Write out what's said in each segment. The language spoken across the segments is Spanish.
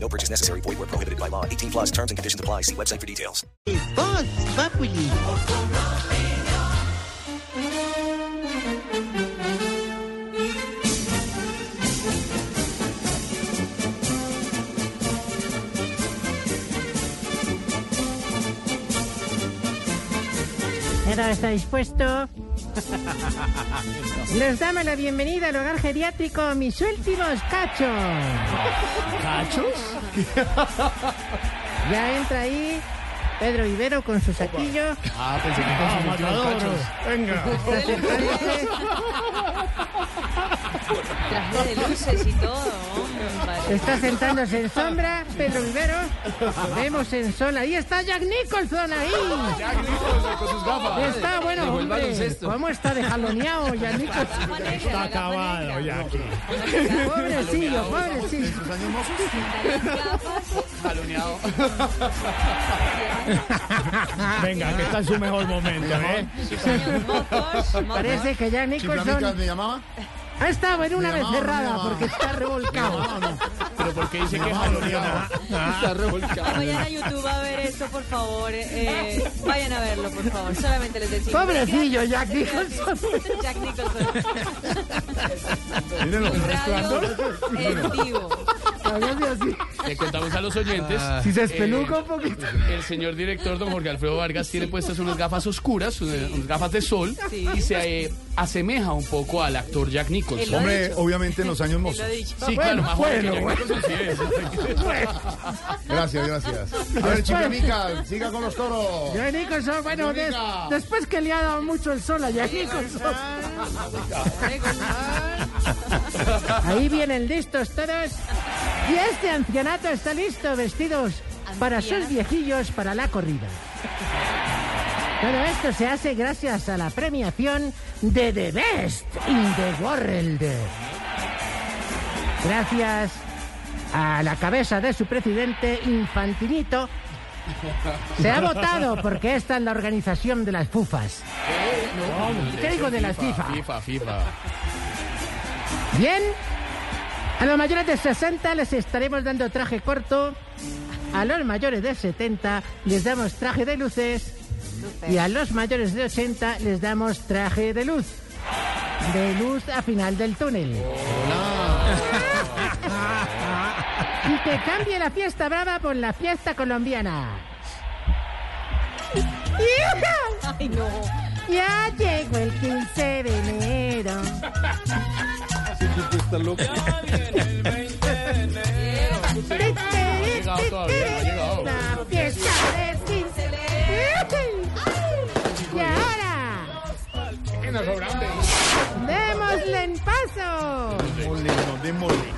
No purchase necessary. Void where prohibited by law. 18 plus terms and conditions apply. See website for details. Voz Populi. ¿Era está dispuesto? Les damos la bienvenida al hogar geriátrico Mis Últimos Cachos. ¿Cachos? Ya entra ahí Pedro Ibero con su saquillo. Ah, pensé que con sus últimos cachos. Venga. Traje de luces y todo, hombre, está sentándose en sombra Pedro Ibero. Vemos en sol. Ahí está Jack Nicholson ahí. Jack Nicholson con sus gafas. Está bueno, hombre. ¿Cómo está de jaloneado Jack Nicholson? Está acabado, Jackie. Pobrecillo, pobrecillo. Jaloneado. Venga, que está en su mejor momento, ¿eh? Parece que Jack Nicholson me llamaba? Ha estado en una Me vez llamaba, me cerrada llamaba. porque está revolcado. Pero ¿por qué dice que es jaloneado? Está revolcado. Vayan a YouTube a ver esto, por favor. eh, vayan a verlo, por favor. Solamente les decimos. Pobrecillo Jack Nicholson. Jack Nicholson. Mírenlo. Radio en vivo. Le contamos a los oyentes. Si se eh, espeluca un poquito. El señor director, don Jorge Alfredo Vargas, tiene puestas unas gafas oscuras, unas unas gafas de sol, Sí. y se eh, asemeja un poco al actor Jack Nicholson. Hombre, dicho. obviamente en los años mozos. Sí, claro, más que bueno, Jack Nicholson sí es. Gracias, gracias. A ver, Chicanica, siga con los toros. Jack Nicholson, bueno, des- después que le ha dado mucho el sol a Jack Nicholson. Ahí vienen listos todos. Y este ancianato está listo, vestidos para sus viejillos para la corrida. Todo esto se hace gracias a la premiación de The Best in the World. Gracias a la cabeza de su presidente Infantinito. Se ha votado porque esta es la organización de las FUFAs. ¿Qué digo de las FIFA? FIFA, FIFA. Bien. A los mayores de 60 les estaremos dando traje corto. A los mayores de 70 les damos traje de luces. Y a los mayores de 80 les damos traje de luz. De luz a final del túnel. y que cambie la fiesta brava por la fiesta colombiana. Ay, no. Ya llegó el 15 de enero. Llegado todavía, no ha llegado. La fiesta del 15 Y ahora, démosle en paso Molino, démosle.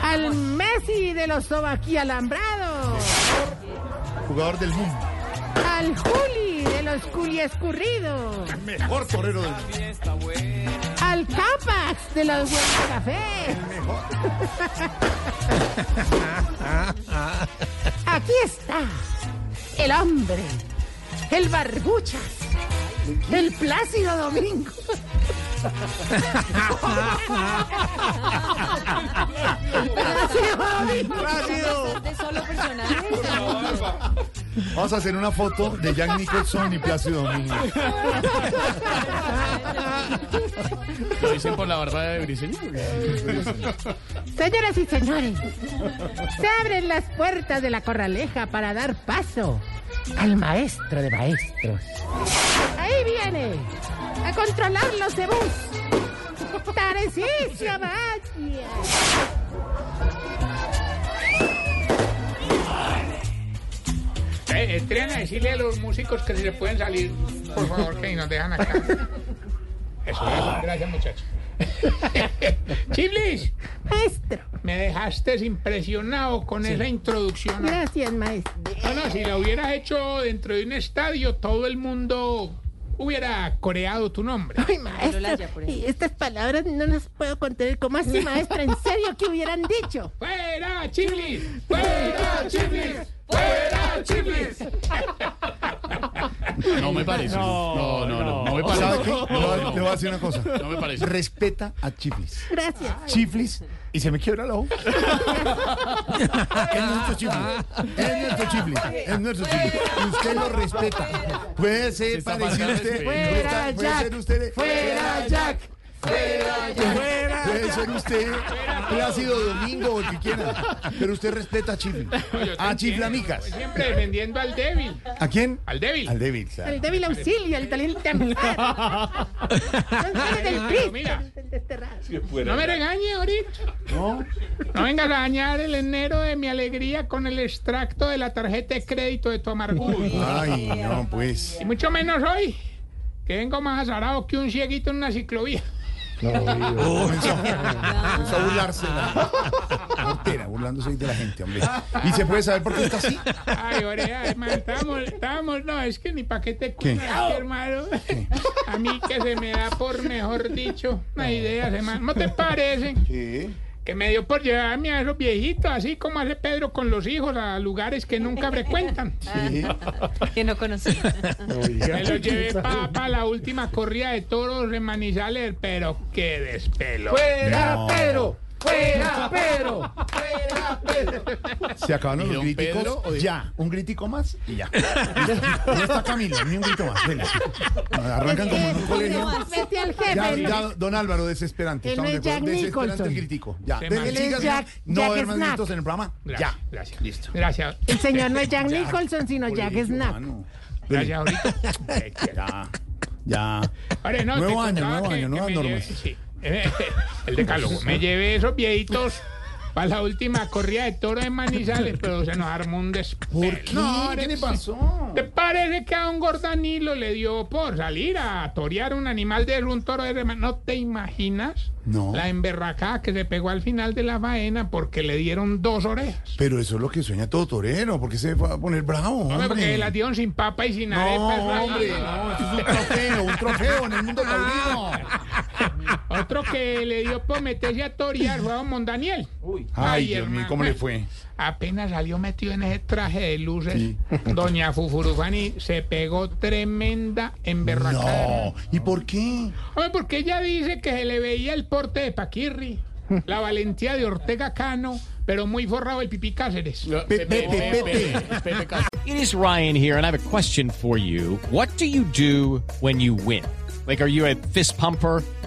al Messi de los sobaquialambrados, Jugador del mundo. al Juli de los culiescurridos, Mejor torero del mundo. Al Capax de los buen café. Aquí está el hombre, el barbuchas, el Plácido Domingo. ¿Es de solo personaje? Vamos a hacer una foto de Jack Nicholson y Plácido Domingo. ¿Lo dicen por la barba de Briseño? Señoras y señores, se abren las puertas de la corraleja para dar paso al maestro de maestros. Ahí viene, a controlar los cebús. Tarcisio Magia. Eh, entren a decirle a los músicos que si se pueden salir, por favor, que nos dejan acá. Eso, eso. Gracias, muchachos. Chiblis, Maestro. me dejaste impresionado con esa introducción. Gracias, maestro. no, si la hubieras hecho dentro de un estadio, todo el mundo hubiera coreado tu nombre. Ay, maestro. Y estas palabras no las puedo contener. ¿Cómo así, maestro? ¿En serio qué hubieran dicho? ¡Fuera, Chiblis! ¡Fuera, Chiblis! ¡Fuera, Chiblis! No me parece. No, no, no, no me parece. ¿Sabe qué? Le voy a- le voy a decir una cosa. No me parece. Respeta a Chiflis. Gracias. Chiflis y se me quiebra la boca. es nuestro Chiflis. Es nuestro Chiflis. Es nuestro Chiflis. Y usted lo respeta. Puede ser está parecido a usted. respeto. puede Fuera, estar- puede Jack. ser usted. Fuera, Jack. Fuera. Puede ser usted Plácido Domingo o el que quiera. Pero usted respeta a Chiflis. A Chiflamicas. Siempre defendiendo al débil. ¿A quién? Al débil. Al débil, claro. El débil auxilio, el desterrado. No me regañe ahorita. ¿No? No vengas a dañar el enero de mi alegría con el extracto de la tarjeta de crédito de tu amargura. Ay, no, pues. Y mucho menos hoy, que vengo más azarado que un cieguito en una ciclovía. Comenzó, comenzó a burlarse la portera, burlándose de la gente, hombre. ¿Y se puede saber por qué está así? Ay, oreja, hermano, estamos, estamos, no, es que ni pa' qué te hermano. A mí que se me da por, mejor dicho, una idea, hermano. ¿No te parece? ¿Qué? Que me dio por llevarme a esos viejitos, así como hace Pedro con los hijos, a lugares que nunca frecuentan. ¿Qué? Que no conocí. Me los llevé para la última corrida de toros en Manizales, pero qué despelo. ¡Fuera, No. Pedro! ¡Fuera, Pedro! Se acabaron ¿Y los don críticos. Pedro Ya, un crítico más y ya. Ya está Camilo, ni un grito más. Venga. Arrancan como en un colegio. Vete al Ya, jefe. ya, don Álvaro, desesperante. Él no Estamos es de acuerdo. Jack Desesperante Nicholson. el crítico. Ya. Él es señor. Jack- no Jack haber más Snack. gritos en el programa. Gracias, Ya. gracias. Listo. Gracias. El señor no es Jack Nicholson, sino Jack Snack. Gracias, ahorita. Ya. Ya. No, Nuevo año, nuevo que- año, nuevas normas. sí. El decálogo. Me llevé esos viejitos para la última corrida de toro de Manizales, pero se nos armó un despelo. ¿Por qué? No, ¿Qué le pasó? ¿Te parece que a don Gordanilo le dio por salir a torear un animal de un toro de rema? ¿No te imaginas? No. La emberracada que se pegó al final de la faena porque le dieron dos orejas. Pero eso es lo que sueña todo torero. ¿Por qué se va a poner bravo? Hombre, porque Hombre. las dieron sin papa y sin No, arepas. hombre, no, eso es un trofeo, un trofeo en el mundo taurino. Otro que le dio por meterse a torear fue a don Mondaniel. Ay, Dios mío, hermano. ¿cómo le fue? Apenas salió metido en ese traje de luces, Sí. doña Fufurufani se pegó tremenda emberracada. No, ¿y por qué? Hombre, porque ella dice que se le veía el porte de Paquirri, la valentía de Ortega Cano, pero muy forrado el pipí Cáceres. Pepe, Pepe, Pepe. It is Ryan here, and I have a question for you. What do you do when you win? Like, are you a fist pumper?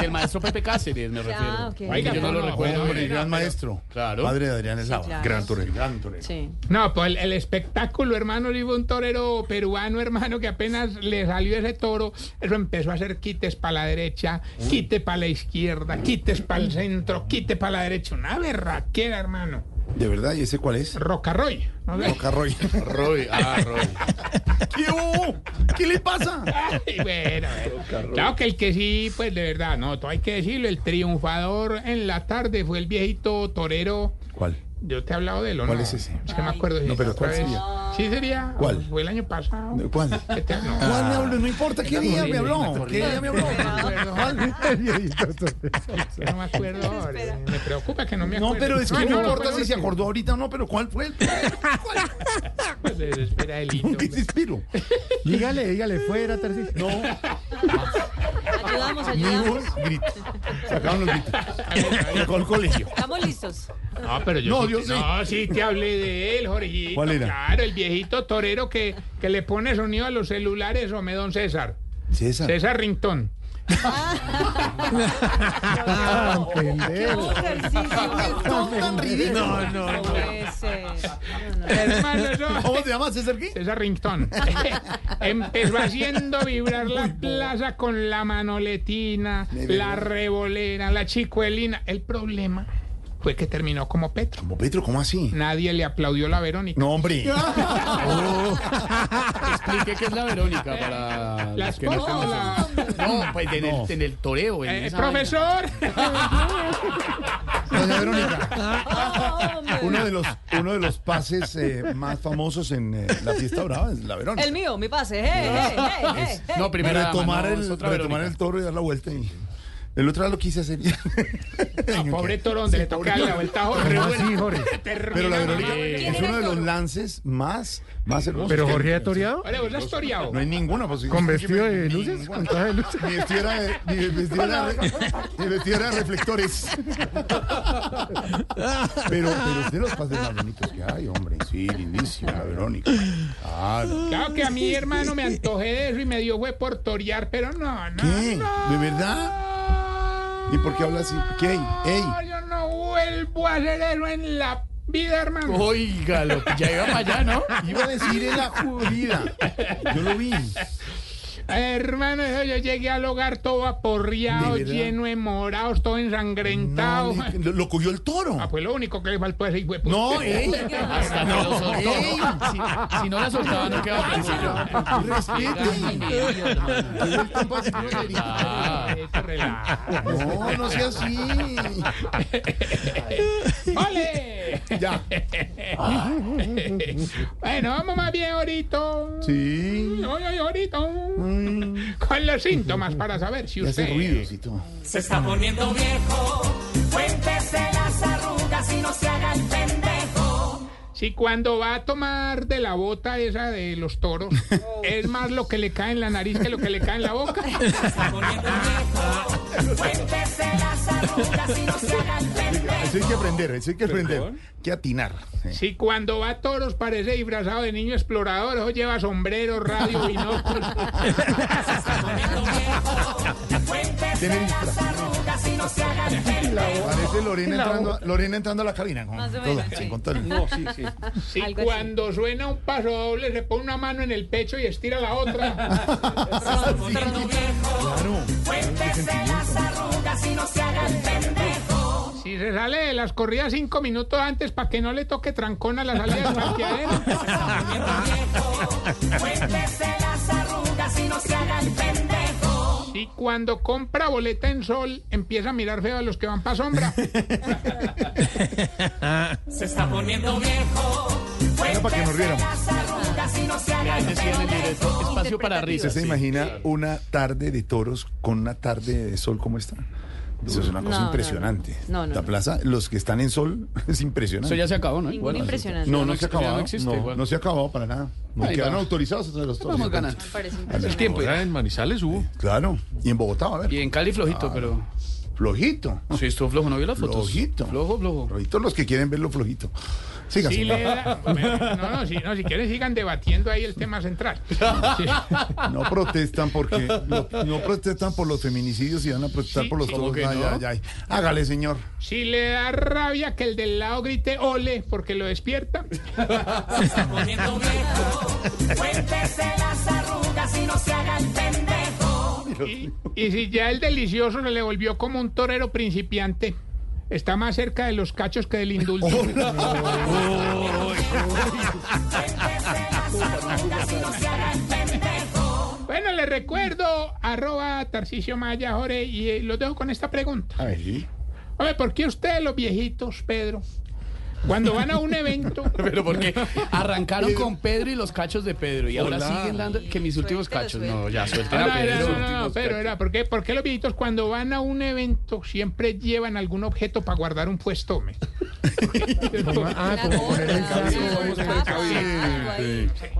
Del maestro Pepe Cáceres, me refiero. ok. Ay, que yo no lo recuerdo. Hombre, gran maestro. Claro. Padre de Adrián Eslava. claro. Gran torero. Gran torero. Sí. No, pues el, el espectáculo, hermano, iba un torero peruano, hermano, que apenas le salió ese toro, eso empezó a hacer quites para la derecha, quite para la izquierda, quites para el centro, quite para la derecha. Una berraquera, hermano. ¿De verdad? ¿Y ese cuál es? Rocarroy. ¿no? Rocarroy. Roy, ah, Roy. ¿Qué hubo? ¿Qué le pasa? Ay, bueno, bueno. Claro que el que sí, pues de verdad, no, todo hay que decirlo, el triunfador en la tarde fue el viejito torero. ¿Cuál? Yo te he hablado de él, ¿o ¿Cuál no? es ese? Es que me acuerdo. si No, pero ¿cuál sería? Sí sería. ¿Cuál? Fue el año pasado. ¿Cuál? Este- no. ¿Cuál me habló? No importa qué día me habló. ¿Qué día me habló? No me acuerdo ahora. Me preocupa que no me acuerdo. No, pero es que Ay, no lo importa si se acordó ahorita o no, pero ¿cuál fue el? Pues se desespera el hito, ¿Qué suspiro? Dígale, dígale, fuera, Tarcisio. No, Ayudamos, ayudamos. grito. Se acabaron los gritos. Tocó el colegio. Estamos listos. No, pero yo, No, sí, yo te- sí. no, sí te hablé de él, Jorgito. ¿Cuál era? Claro, el viejito torero que, que le pone sonido a los celulares, o don César. César. César Rington. No, no, no. No, no. Hermano, eso- ¿Cómo te llamas, César? César Rington. Empezó haciendo vibrar la plaza con la manoletina, la revolera, la chicuelina. El problema fue que terminó como Petro. Como Petro, ¿cómo así? Nadie le aplaudió la Verónica. No, hombre. Explique qué es la Verónica para La los que no de la- conocen. No, pues en el, en el toreo. En Eh, esa profesor. Doña Verónica. Uno de los, uno de los pases eh, más famosos en eh, la fiesta brava es la Verónica. El mío, mi pase. Hey, hey, hey, hey, hey. vaina. No, primero retomar, el, retomar el toro y dar la vuelta. Y... El otro día lo quise hacer. Ah, pobre toro, donde le toca la vuelta a Jorge. ¿Cómo así, Jorge? Pero la Verónica mamando. es uno de los lances más, más hermosos. ¿Pero Jorge ha toreado? Vos la has toreado. No hay ninguna posibilidad. ¿Con vestido de luces? ¿Con traje de luces? Ni vestido era de, ni vestido era de- ni vestido era de reflectores. Pero, pero es de los pases más bonitos que hay, hombre. Sí, lindísima, Verónica. Claro. Claro que a mi hermano me antojé de eso y me dio fue por torear, pero no, no. ¿Qué? no. ¿De verdad? ¿Y por qué habla así? ¿Qué? ¡Ey! No, yo no vuelvo a hacer eso en la vida, hermano. Óigalo, ya iba para allá, ¿no? Iba a decir en la judía. Yo lo vi. Hermano, eso yo llegué al hogar todo aporreado, lleno de morados, todo ensangrentado. No, le- lo, lo cogió el toro. Ah, pues lo único que le faltó ese hijo. No, ey. Hasta lo soltó. ey. Si, si no la soltaba, no quedaba Este relajo. No, no sea así. ¡Ole! Ya. Bueno, vamos más bien ahorita. Sí. Oye, oye, ahorita. Con los síntomas para saber si usted. ruidos y todo. Se está poniendo viejo. Cuéntese las arrugas y no se haga el pendejo. Si cuando va a tomar de la bota esa de los toros, es más lo que le cae en la nariz que lo que le cae en la boca. Se está poniendo viejo. Cuéntese las arrugas y no se haga el pendejo. Eso hay que aprender, eso hay que aprender. Hay que atinar. Sí. Si cuando va a toros parece disfrazado de niño explorador, o lleva sombrero, radio, binóculos. Y no se haga el pendejo. Parece Lorena entrando, Lorena entrando a la cabina. Con, Más o todo, menos, sí, sí. con todo el- no, sí, sí. Algo así. cuando suena un paso doble se pone una mano en el pecho y estira la otra. Claro. Cuéntese las arrugas y no se haga el pendejo. Si se sale de las corridas cinco minutos antes para que no le toque trancón a la salida del parqueadero. Cuéntese cuando compra boleta en sol empieza a mirar feo a los que van para sombra. Se está poniendo viejo. Era para que nos directo, espacio para ¿Usted risas. se imagina una tarde de toros con una tarde de sol como esta? Eso es una cosa No, impresionante. no. No, no, la plaza, los que están en sol, es impresionante. Eso ya se acabó, ¿no? Igual. impresionante. No, no, no se ha acabado. existe, no, igual. no se ha acabado para nada. No Ahí quedaron va. autorizados hasta los toros. Vamos ganando. Me parece El tiempo. Ahora en Manizales hubo. Claro. Y en Bogotá, a ver. Y en Cali flojito, pero... Flojito. Sí, estuvo flojo, ¿no vio las fotos? Flojito. Flojo, flojo. Flojito los que quieren verlo flojito. Siga, da- no, no, si, no, si quieren sigan debatiendo ahí el tema central. Sí. No protestan porque lo- no protestan por los feminicidios y van a protestar Sí, por los ¿cómo toros. que Ay, no? ay, ay. Hágale, señor. Si le da rabia que el del lado grite ole porque lo despierta. Se está poniendo viejo. Cuéntese las arrugas y no se haga el pendejo. Y, y si ya el delicioso se le volvió como un torero principiante, está más cerca de los cachos que del indulto. Bueno, le recuerdo, arroba Tarcicio Maya, Jorge, y eh, los dejo con esta pregunta. A ver, sí. Oye, ¿por qué ustedes los viejitos, Pedro, cuando van a un evento... Pero porque arrancaron con Pedro y los cachos de Pedro y ahora Hola. siguen dando que mis últimos cachos. No, ya suelten No, a no, Pedro. no, pero era, ¿por qué, por qué los viejitos cuando van a un evento siempre llevan algún objeto para guardar un puesto? me? Ah, como poner el a,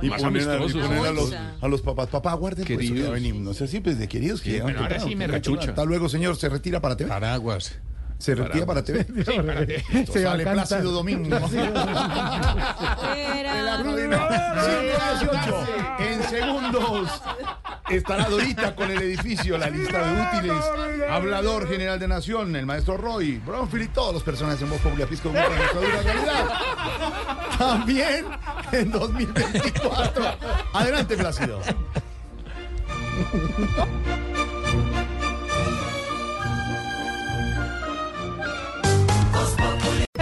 y ponen a los, a los papás, papá, guarden pues, Queridos. No sé si pues de queridos que ahora sí me. Hasta luego, señor. Se retira para TV. Paraguas. Se retira para TV. Sí, espérate. Esto Se sale. Plácido Domingo. En segundos. estará Dorita con el edificio, la lista de útiles, hablador general de Nación, el maestro Roy, Bronfield y todos los personajes en Voz Popular Pisco de nuestra dura realidad. También en 2024. Adelante, Plácido.